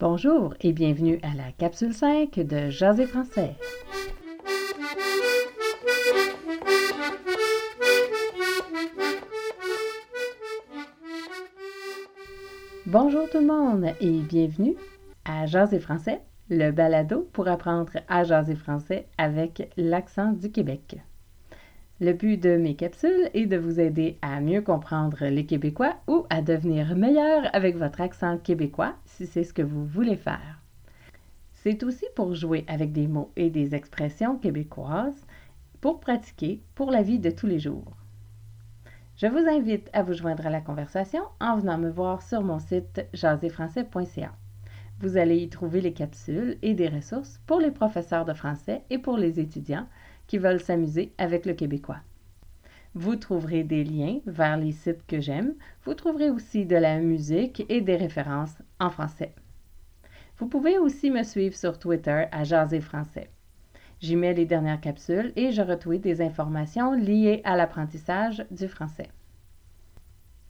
Bonjour et bienvenue à la capsule 5 de José français. Bonjour tout le monde et bienvenue à José français, le balado pour apprendre à jaser français avec l'accent du Québec. Le but de mes capsules est de vous aider à mieux comprendre les Québécois ou à devenir meilleur avec votre accent québécois si c'est ce que vous voulez faire. C'est aussi pour jouer avec des mots et des expressions québécoises pour pratiquer pour la vie de tous les jours. Je vous invite à vous joindre à la conversation en venant me voir sur mon site jaséfrançais.ca. Vous allez y trouver les capsules et des ressources pour les professeurs de français et pour les étudiants qui veulent s'amuser avec le québécois. Vous trouverez des liens vers les sites que j'aime. Vous trouverez aussi de la musique et des références en français. Vous pouvez aussi me suivre sur Twitter à Jaser Français. J'y mets les dernières capsules et je retweet des informations liées à l'apprentissage du français.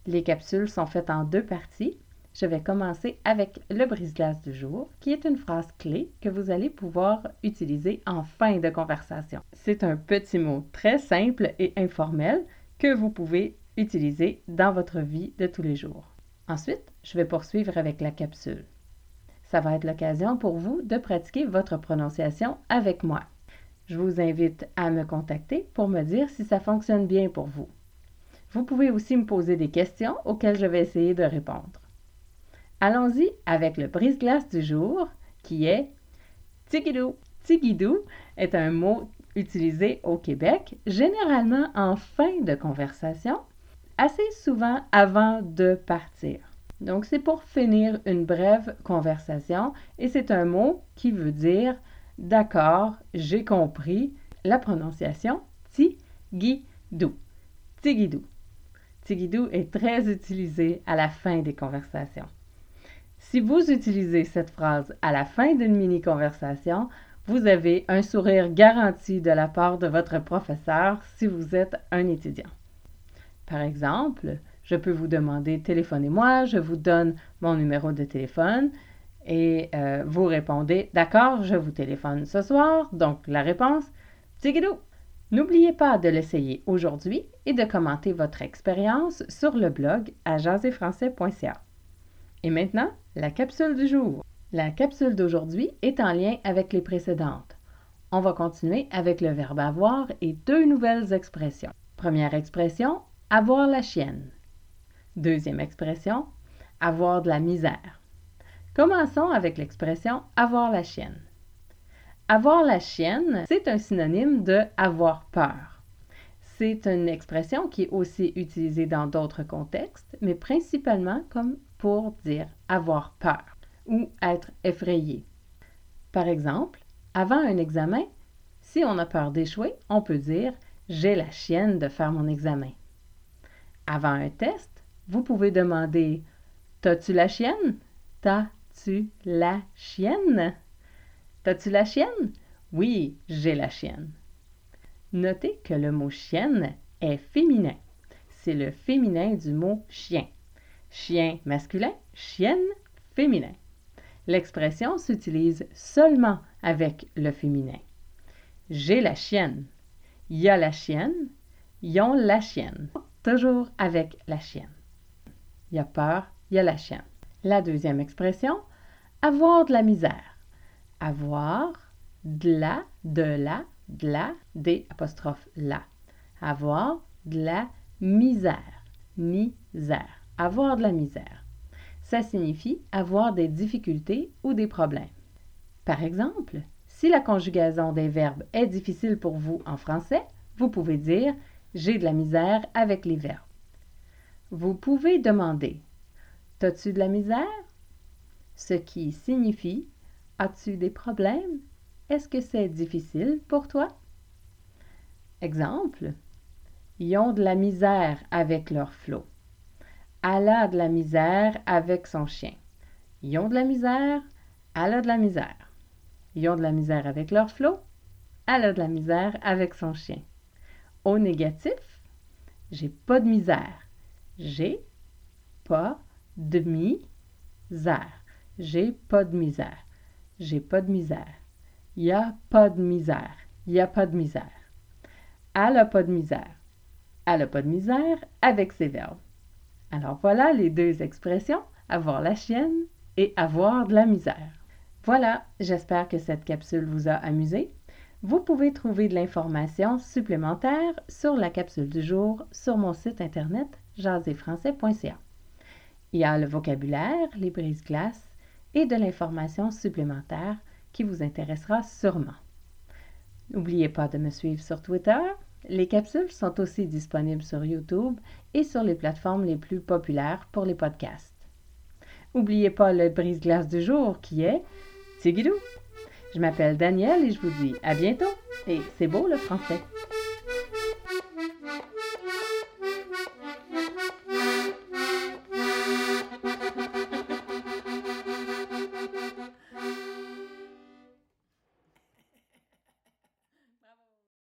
Les capsules sont faites en deux parties je vais commencer avec le brise-glace du jour, qui est une phrase clé que vous allez pouvoir utiliser en fin de conversation. C'est un petit mot très simple et informel que vous pouvez utiliser dans votre vie de tous les jours. Ensuite, je vais poursuivre avec la capsule. Ça va être l'occasion pour vous de pratiquer votre prononciation avec moi. Je vous invite à me contacter pour me dire si ça fonctionne bien pour vous. Vous pouvez aussi me poser des questions auxquelles je vais essayer de répondre. Allons-y avec le brise-glace du jour qui est tigidou. Tigidou est un mot utilisé au Québec, généralement en fin de conversation, assez souvent avant de partir. Donc, c'est pour finir une brève conversation et c'est un mot qui veut dire d'accord, j'ai compris la prononciation tigidou. Tigidou. Tigidou est très utilisé à la fin des conversations. Si vous utilisez cette phrase à la fin d'une mini-conversation, vous avez un sourire garanti de la part de votre professeur si vous êtes un étudiant. Par exemple, je peux vous demander téléphonez-moi, je vous donne mon numéro de téléphone et euh, vous répondez d'accord, je vous téléphone ce soir. Donc la réponse Tigidou. N'oubliez pas de l'essayer aujourd'hui et de commenter votre expérience sur le blog à jaséfrançais.ca. Et maintenant, la capsule du jour. La capsule d'aujourd'hui est en lien avec les précédentes. On va continuer avec le verbe avoir et deux nouvelles expressions. Première expression, avoir la chienne. Deuxième expression, avoir de la misère. Commençons avec l'expression avoir la chienne. Avoir la chienne, c'est un synonyme de avoir peur. C'est une expression qui est aussi utilisée dans d'autres contextes, mais principalement comme pour dire avoir peur ou être effrayé. Par exemple, avant un examen, si on a peur d'échouer, on peut dire j'ai la chienne de faire mon examen. Avant un test, vous pouvez demander T'as-tu la chienne? T'as-tu la chienne? T'as-tu la chienne? Oui, j'ai la chienne. Notez que le mot chienne est féminin. C'est le féminin du mot chien chien masculin, chienne féminin. L'expression s'utilise seulement avec le féminin. J'ai la chienne. Il y a la chienne. Ils ont la chienne. Toujours avec la chienne. Il y a peur, il y a la chienne. La deuxième expression, avoir de la misère. Avoir de la, de la, de la, des apostrophes la. Avoir de la misère. Misère. Avoir de la misère. Ça signifie avoir des difficultés ou des problèmes. Par exemple, si la conjugaison des verbes est difficile pour vous en français, vous pouvez dire j'ai de la misère avec les verbes. Vous pouvez demander T'as-tu de la misère? Ce qui signifie As-tu des problèmes? Est-ce que c'est difficile pour toi? Exemple Ils ont de la misère avec leur flot. Elle a de la misère avec son chien. Ils ont de la misère, elle a de la misère. Ils ont de la misère avec leur flot, elle a de la misère avec son chien. Au négatif, j'ai pas de misère. J'ai pas de misère. J'ai pas de misère. J'ai pas de misère. Y a pas de misère. Y a pas de misère. Elle a pas de misère. Elle a pas de misère avec ses verbes. Alors voilà les deux expressions, avoir la chienne et avoir de la misère. Voilà, j'espère que cette capsule vous a amusé. Vous pouvez trouver de l'information supplémentaire sur la capsule du jour sur mon site internet jaséfrançais.ca. Il y a le vocabulaire, les brises-glaces et de l'information supplémentaire qui vous intéressera sûrement. N'oubliez pas de me suivre sur Twitter. Les capsules sont aussi disponibles sur YouTube et sur les plateformes les plus populaires pour les podcasts. N'oubliez pas le brise-glace du jour qui est Tigidou. Je m'appelle Danielle et je vous dis à bientôt. Et c'est beau le français.